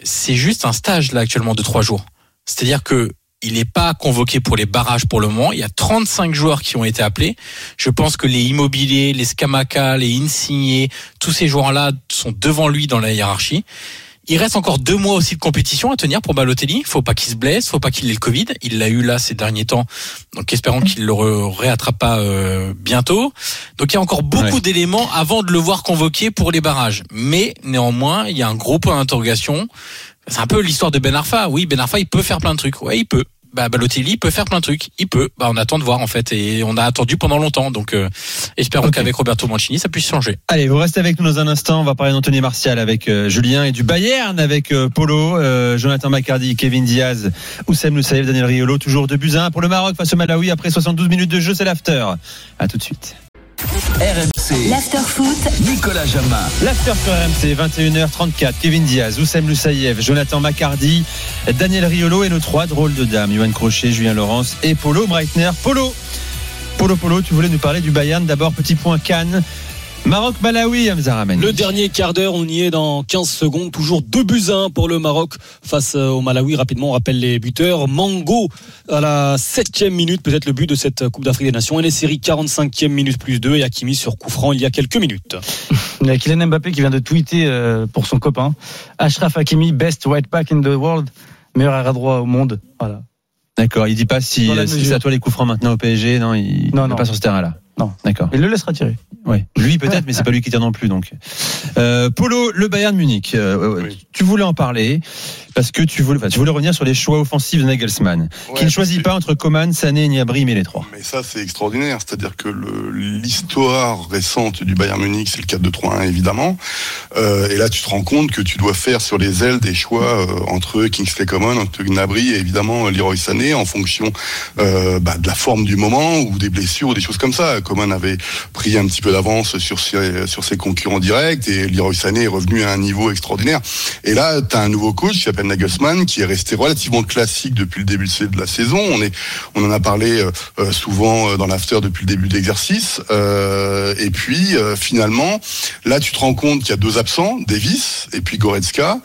c'est juste un stage là actuellement de trois jours. C'est-à-dire que il n'est pas convoqué pour les barrages pour le moment. Il y a 35 joueurs qui ont été appelés. Je pense que les Immobiliers, les Scamaca, les Insigné, tous ces joueurs-là sont devant lui dans la hiérarchie. Il reste encore deux mois aussi de compétition à tenir pour Balotelli. Faut pas qu'il se blesse, faut pas qu'il ait le Covid. Il l'a eu là ces derniers temps, donc espérons qu'il le réattrape pas euh, bientôt. Donc il y a encore beaucoup Ouais. d'éléments avant de le voir convoqué pour les barrages. Mais néanmoins, il y a un gros point d'interrogation. C'est un peu l'histoire de Ben Arfa. Oui, Ben Arfa, il peut faire plein de trucs. Ouais, il peut. Bah, Balotelli peut faire plein de trucs. Il peut. Bah, on attend de voir en fait, et on a attendu pendant longtemps. Donc, euh, espérons qu'avec Roberto Mancini, ça puisse changer. Allez, vous restez avec nous dans un instant. On va parler d'Anthony Martial avec euh, Julien et du Bayern avec euh, Polo, Jonathan McCardy, Kevin Diaz, Oussem Loussaïef, Daniel Riolo. Toujours 2 buts à 1 pour le Maroc face au Malawi. Après 72 minutes de jeu, c'est l'after. À tout de suite. RMC. L'after-foot. Nicolas Jamin. L'after sur RMC, 21h34. Kevin Diaz, Oussem Loussaïev, Jonathan Macardy, Daniel Riolo et nos trois drôles de dames. Johan Crochet, Julien Laurence et Polo Breitner. Polo, Polo, Polo, tu voulais nous parler du Bayern. D'abord, petit point Cannes. Maroc-Malawi, Hamza Ramani. Le dernier quart d'heure, on y est dans 15 secondes. Toujours 2 buts à 1 pour le Maroc face euh, au Malawi. Rapidement, on rappelle les buteurs. Mango à la 7 minute, peut-être le but de cette Coupe d'Afrique des Nations. Et les séries 45e minute plus 2 et Hakimi sur coup franc il y a quelques minutes. [laughs] Il y a Kylian Mbappé qui vient de tweeter euh, pour son copain. Ashraf Hakimi, best right back in the world. Meilleur arrière droit au monde. Voilà. D'accord, il dit pas si, si c'est à toi les coups francs maintenant au PSG. Non, il n'est non. pas sur ce terrain-là. Non. D'accord. Il le laissera tirer. Oui. Lui peut-être, mais c'est pas lui qui tire non plus. Donc, euh, Polo, le Bayern Munich. euh, Oui. Tu voulais en parler parce que tu voulais, enfin, tu voulais revenir sur les choix offensifs de Nagelsmann, qui ne choisit pas entre Coman, Sané, Niabri, mais les trois. Mais ça, c'est extraordinaire. C'est-à-dire que l'histoire récente du Bayern Munich, c'est le 4-2-3-1, évidemment. Euh, et là, tu te rends compte que tu dois faire sur les ailes des choix euh, entre Kingsley Coman, entre Gnabry et évidemment Leroy Sané en fonction euh, bah, de la forme du moment ou des blessures ou des choses comme ça. Coman avait pris un petit peu d'avance sur ses, sur ses concurrents directs et Leroy Sané est revenu à un niveau extraordinaire. Et là, tu as un nouveau coach qui s'appelle Nagelsmann qui est resté relativement classique depuis le début de la saison. On, est, on en a parlé euh, euh, souvent euh, dans l'after depuis le début de l'exercice. Euh, et puis, finalement, là, tu te rends compte qu'il y a deux absents, Davis et puis Goretzka.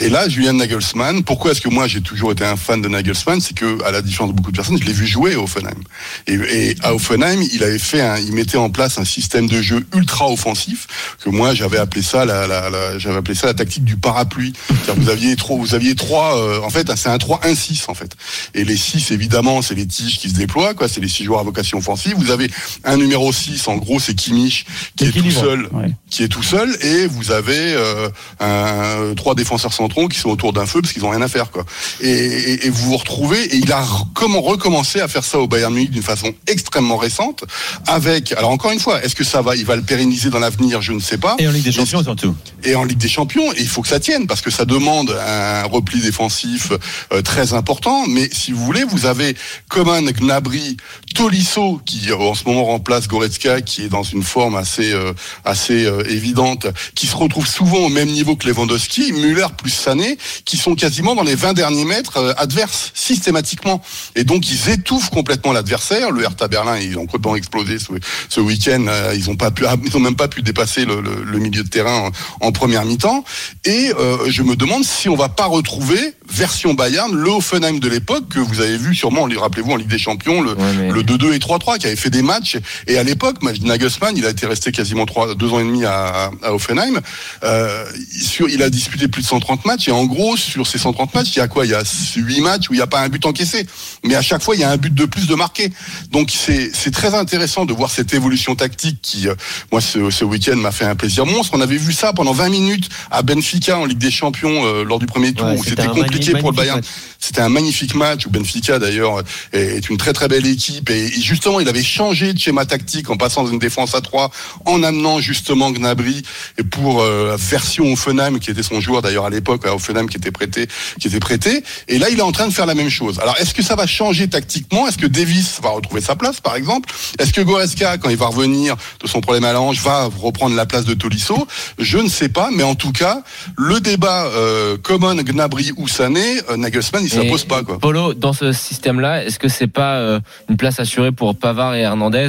Et là, Julian Nagelsmann, pourquoi est-ce que moi j'ai toujours été un fan de Nagelsmann? C'est que, à la différence de beaucoup de personnes, je l'ai vu jouer à Offenheim. Et, et à Offenheim, il avait fait, un, il mettait en place un système de jeu ultra offensif que moi j'avais appelé ça la, la, la- j'avais appelé ça la tactique du parapluie. Vous aviez trois, vous aviez trois. euh, en fait, c'est un 3-1-6 en fait. Et les 6 évidemment, c'est les tiges qui se déploient, quoi. C'est les six joueurs à vocation offensive. Vous avez un numéro 6 en gros, c'est Kimmich qui est tout seul Ouais. qui est tout seul et vous avez euh, un, trois défenseurs centraux qui sont autour d'un feu parce qu'ils ont rien à faire quoi. Et, et- et vous vous retrouvez et il a comment recommencé à faire ça au Bayern Munich d'une façon extrêmement récente avec alors encore une fois est-ce que ça va il va le pérenniser dans l'avenir? Je ne sais pas Et en Ligue des Champions surtout. et en Ligue des Champions, et il faut que ça tienne parce que ça demande un repli défensif euh, très important. Mais si vous voulez, vous avez Coman, Gnabry, Tolisso qui euh, en ce moment remplace Goretzka, qui est dans une forme assez euh, assez euh, évidente, qui se retrouve souvent au même niveau que Lewandowski, Müller plus Sané, qui sont quasiment dans les 20 derniers mètres euh, adverses systématiquement. Et donc ils étouffent complètement l'adversaire. Le Hertha Berlin, ils ont complètement explosé ce, ce week-end. Euh, Ils ont pas pu, ils ont même pas pu dépasser le, le- le milieu de terrain en, en première mi-temps. Et euh, je me demande si on va pas retrouver version Bayern, le Offenheim de l'époque que vous avez vu sûrement, rappelez-vous en Ligue des Champions, le, le 2-2 et 3-3 qui avait fait des matchs. Et à l'époque, Nagelsmann, il a été resté quasiment trois, deux ans et demi à, à Offenheim. Euh, sur, il a disputé plus de 130 matchs et en gros sur ces 130 matchs, il y a quoi? Il y a 8 matchs où il n'y a pas un but encaissé, mais à chaque fois il y a un but de plus de marqué. Donc c'est c'est très intéressant de voir cette évolution tactique qui, euh, moi ce, ce week-end m'a fait un plaisir monstre. On avait vu ça pendant 20 minutes à Benfica en Ligue des Champions euh, lors du premier tour Ouais, c'était compliqué pour le Bayern. C'était un magnifique match où Benfica d'ailleurs est une très très belle équipe équipe. Et justement, il avait changé de schéma tactique en passant d'une défense à 3, en amenant justement Gnabry pour euh, version Offenheim, qui était son joueur d'ailleurs à l'époque, à Offenheim qui était prêté, qui était prêté. Et là, il est en train de faire la même chose. Alors, est-ce que ça va changer tactiquement? Est-ce que Davis va retrouver sa place, par exemple? Est-ce que Goreska, quand il va revenir de son problème à la hanche, va reprendre la place de Tolisso? Je ne sais pas, mais en tout cas, le débat euh, Common, Gnabry ou Sané, euh, Nagelsmann, il Et s'impose pas quoi. Polo, dans ce système-là, est-ce que c'est pas euh, une place assurée pour Pavard et Hernandez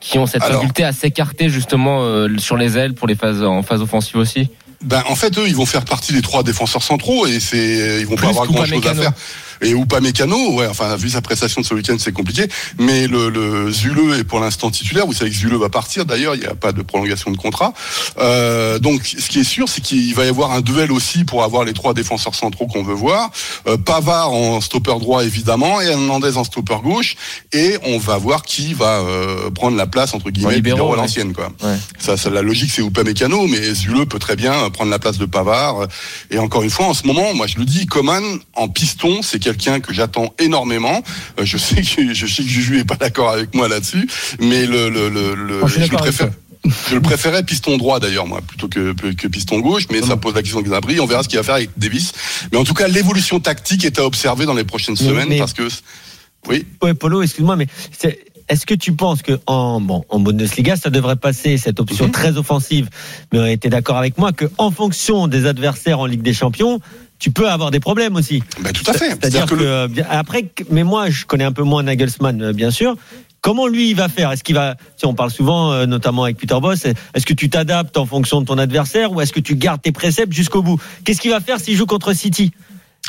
qui ont cette Alors- faculté à s'écarter justement euh, sur les ailes pour les phases en phase offensive aussi Ben, en fait, eux, ils vont faire partie des trois défenseurs centraux et c'est, ils vont Plus pas avoir grand chose à faire. Et ou pas Mécano, ouais, enfin, vu sa prestation de ce week-end, c'est compliqué. Mais le, le Zule est pour l'instant titulaire. Vous savez que Zule va partir. D'ailleurs, il n'y a pas de prolongation de contrat. Euh, donc, ce qui est sûr, c'est qu'il va y avoir un duel aussi pour avoir les trois défenseurs centraux qu'on veut voir. Euh, Pavard en stopper droit, évidemment, et Hernandez en stopper gauche. Et on va voir qui va euh, prendre la place, entre guillemets, libéraux, libéraux à ouais. l'ancienne, quoi. Ça, ça, la logique, c'est Upamecano, mais Zule peut très bien prendre la place de Pavard. Et encore une fois, en ce moment, moi, je le dis, Coman en piston, c'est quelqu'un que j'attends énormément. Euh, je sais que je sais que Juju est pas d'accord avec moi là-dessus, mais le le le, le- Moi, je le d'accord avec préfère. Je le préférais piston droit d'ailleurs moi plutôt que, que piston gauche mais ça pose la question de Gnabry on verra ce qu'il va faire avec Davis mais en tout cas l'évolution tactique est à observer dans les prochaines Mais- semaines mais- parce que oui Ouais, Polo, excuse-moi, mais est-ce que tu penses que en, bon, en Bundesliga, ça devrait passer cette option Mhm. très offensive? Mais on était d'accord avec moi que en fonction des adversaires en Ligue des Champions, tu peux avoir des problèmes aussi. Ben, tout à fait. C'est-à-dire que, que le- euh, après, mais moi, je connais un peu moins Nagelsmann, euh, bien sûr. Comment lui il va faire? Est-ce qu'il va Si on parle souvent, euh, notamment avec Peter Boss, est-ce que tu t'adaptes en fonction de ton adversaire ou est-ce que tu gardes tes préceptes jusqu'au bout? Qu'est-ce qu'il va faire s'il joue contre City? tu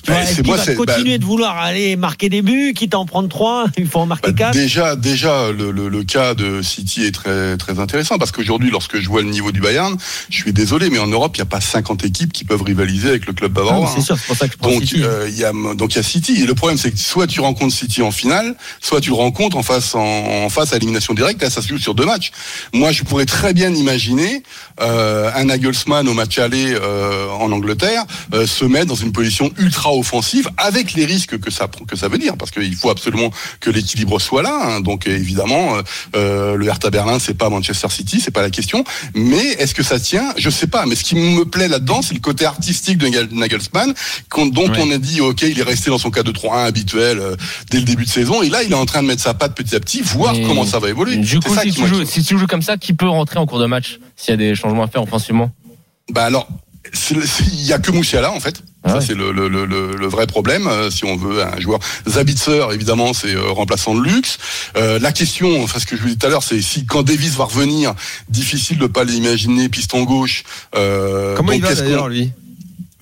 Ouais, c'est moi, va continuer bah- de vouloir aller marquer des buts, quitte à en prendre trois [laughs] Il faut en marquer quatre. Déjà, déjà, le, le, le cas de City est très très intéressant parce qu'aujourd'hui, lorsque je vois le niveau du Bayern, je suis désolé, mais en Europe, il n'y a pas 50 équipes qui peuvent rivaliser avec le club Ah, bavarois. mais c'est sûr, c'est pour ça que je prends donc, City. euh, il y a donc il y a City et le problème c'est que soit tu rencontres City en finale, soit tu le rencontres en face en, en face à élimination directe. Là, ça se joue sur deux matchs. Moi, je pourrais très bien imaginer euh, un Nagelsmann au match aller euh, en Angleterre euh, se mettre dans une position ultra offensive avec les risques que ça que ça veut dire parce qu'il faut absolument que l'équilibre soit là. hein. Donc évidemment, euh, euh, le Hertha Berlin c'est pas Manchester City, c'est pas la question. Mais est-ce que ça tient? Je sais pas. Mais ce qui me plaît là-dedans, c'est le côté artistique de Nagel- Nagelsmann, dont Ouais. on a dit ok, il est resté dans son cas de 3-1 habituel euh, dès le début de saison, et là il est en train de mettre sa patte petit à petit, voir Mais comment ça va évoluer. Du coup, si tu, joues, si tu joues comme ça, qui peut rentrer en cours de match s'il y a des changements à faire offensivement? Bah alors, il y a que Moussiala en fait. Ah ça c'est le, le, le, vrai problème. euh, si on veut un joueur Zabitzer, évidemment, c'est euh, remplaçant de luxe. Euh, la question, enfin ce que je vous dis tout à l'heure, c'est si quand Davis va revenir, difficile de pas l'imaginer piston gauche. Euh, Comment donc il va d'ailleurs lui?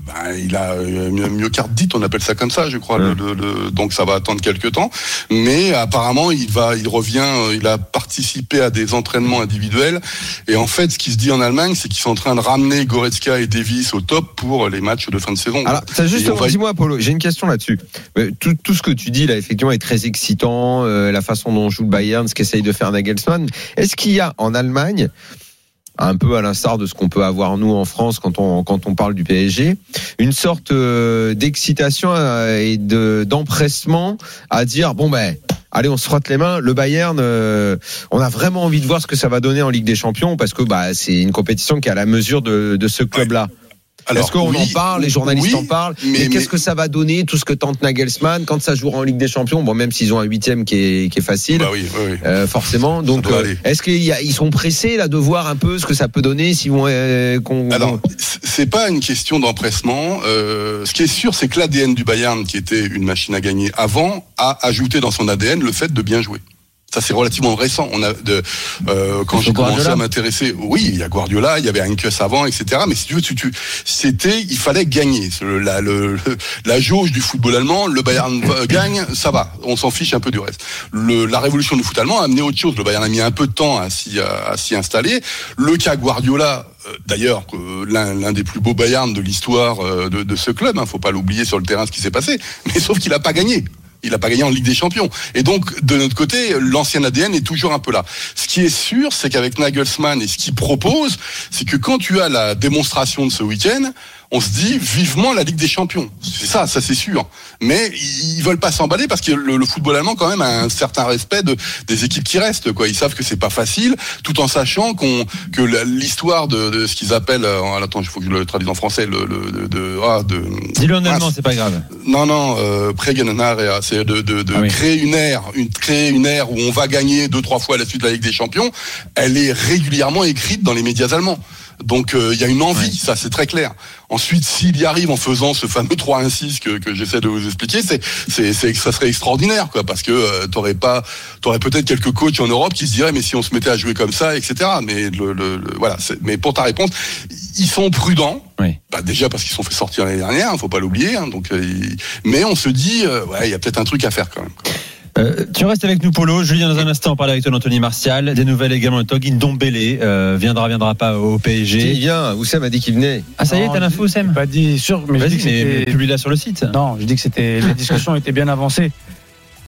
Ben, il a euh, myocardite, on appelle ça comme ça, je crois. le- le- le- donc ça va attendre quelques temps. Mais apparemment, il va, il revient, euh, il a participé à des entraînements individuels. Et en fait, ce qui se dit en Allemagne, c'est qu'ils sont en train de ramener Goretzka et Davis au top pour les matchs de fin de saison. Alors, ça on va- dis-moi, Polo, j'ai une question là-dessus. Euh, Tout, tout ce que tu dis là, effectivement, est très excitant. euh, la façon dont joue le Bayern, ce qu'essaye de faire Nagelsmann. Est-ce qu'il y a en Allemagne, un peu à l'instar de ce qu'on peut avoir nous en France quand on quand on parle du PSG, une sorte euh, d'excitation euh, et de d'empressement à dire bon ben. Allez, on se frotte les mains. Le Bayern, euh, on a vraiment envie de voir ce que ça va donner en Ligue des Champions parce que bah, c'est une compétition qui est à la mesure de, de ce club-là. Est-ce qu'on oui, en parle, les journalistes oui, en parlent mais- Mais, qu'est-ce mais- que ça va donner, tout ce que tente Nagelsmann quand ça jouera en Ligue des Champions? Bon, même s'ils ont un huitième qui est, qui est facile, Bah oui, euh, forcément. Donc, euh, est-ce qu'ils sont pressés là de voir un peu ce que ça peut donner s'ils vont euh, qu'on Alors, c'est pas une question d'empressement. Ce qui est sûr, c'est que l'ADN du Bayern, qui était une machine à gagner avant, a ajouté dans son ADN le fait de bien jouer. Ça c'est relativement récent. On a de euh, quand j'ai commencé à m'intéresser, oui, il y a Guardiola, il y avait Henkes avant, etc. Mais si tu veux, tu, tu, c'était, il fallait gagner. La, le- la jauge du football allemand, le Bayern [coughs] gagne, ça va. On s'en fiche un peu du reste. Le, la révolution du foot allemand a amené autre chose. Le Bayern a mis un peu de temps à s'y, à, à s'y installer. Le cas Guardiola, euh, d'ailleurs, l'un, l'un des plus beaux Bayern de l'histoire euh, de, de ce club. Hein, faut pas l'oublier sur le terrain ce qui s'est passé. Mais sauf qu'il a pas gagné. Il n'a pas gagné en Ligue des Champions. Et donc, de notre côté, l'ancien ADN est toujours un peu là. Ce qui est sûr, c'est qu'avec Nagelsmann et ce qu'il propose, c'est que quand tu as la démonstration de ce week-end, on se dit vivement la Ligue des Champions. C'est ça, ça c'est sûr. Mais ils veulent pas s'emballer parce que le, le, football allemand quand même a un certain respect de, des équipes qui restent. Quoi, ils savent que c'est pas facile, tout en sachant qu'on que l'histoire de, de, ce qu'ils appellent, euh, attends, il faut que je le traduise en français, le, le de, ah, de dis-le en allemand, c'est pas grave. Non, non, euh, c'est de, de, de Ah oui. créer une ère, une créer une ère où on va gagner deux trois fois à la suite de la Ligue des Champions. Elle est régulièrement écrite dans les médias allemands. Donc euh, il y a une envie, ça c'est très clair. Ensuite, s'il y arrive en faisant ce fameux 3-1-6 que, que j'essaie de vous expliquer, c'est c'est c'est ça serait extraordinaire quoi, parce que euh, t'aurais pas, t'aurais peut-être quelques coachs en Europe qui se diraient mais si on se mettait à jouer comme ça, etc. Mais le, le- le- voilà. c'est- Mais pour ta réponse, ils sont prudents. Bah, déjà parce qu'ils sont fait sortir l'année dernière, hein, faut pas l'oublier. hein, donc, euh, mais on se dit, euh, ouais, il y a peut-être un truc à faire quand même. Euh, tu restes avec nous, Polo. Julien, dans un instant, on parle avec toi d'Anthony Martial. Des nouvelles également de Togin Dombélé. Euh, viendra, viendra pas au PSG. Il vient? Oussem a dit qu'il venait. Ah, ça y est, t'as l'info, Oussem Pas dit sûr, mais je Vas-y, dis que c'était. publie-la sur le site. Non, je dis que c'était les [laughs] discussions étaient bien avancées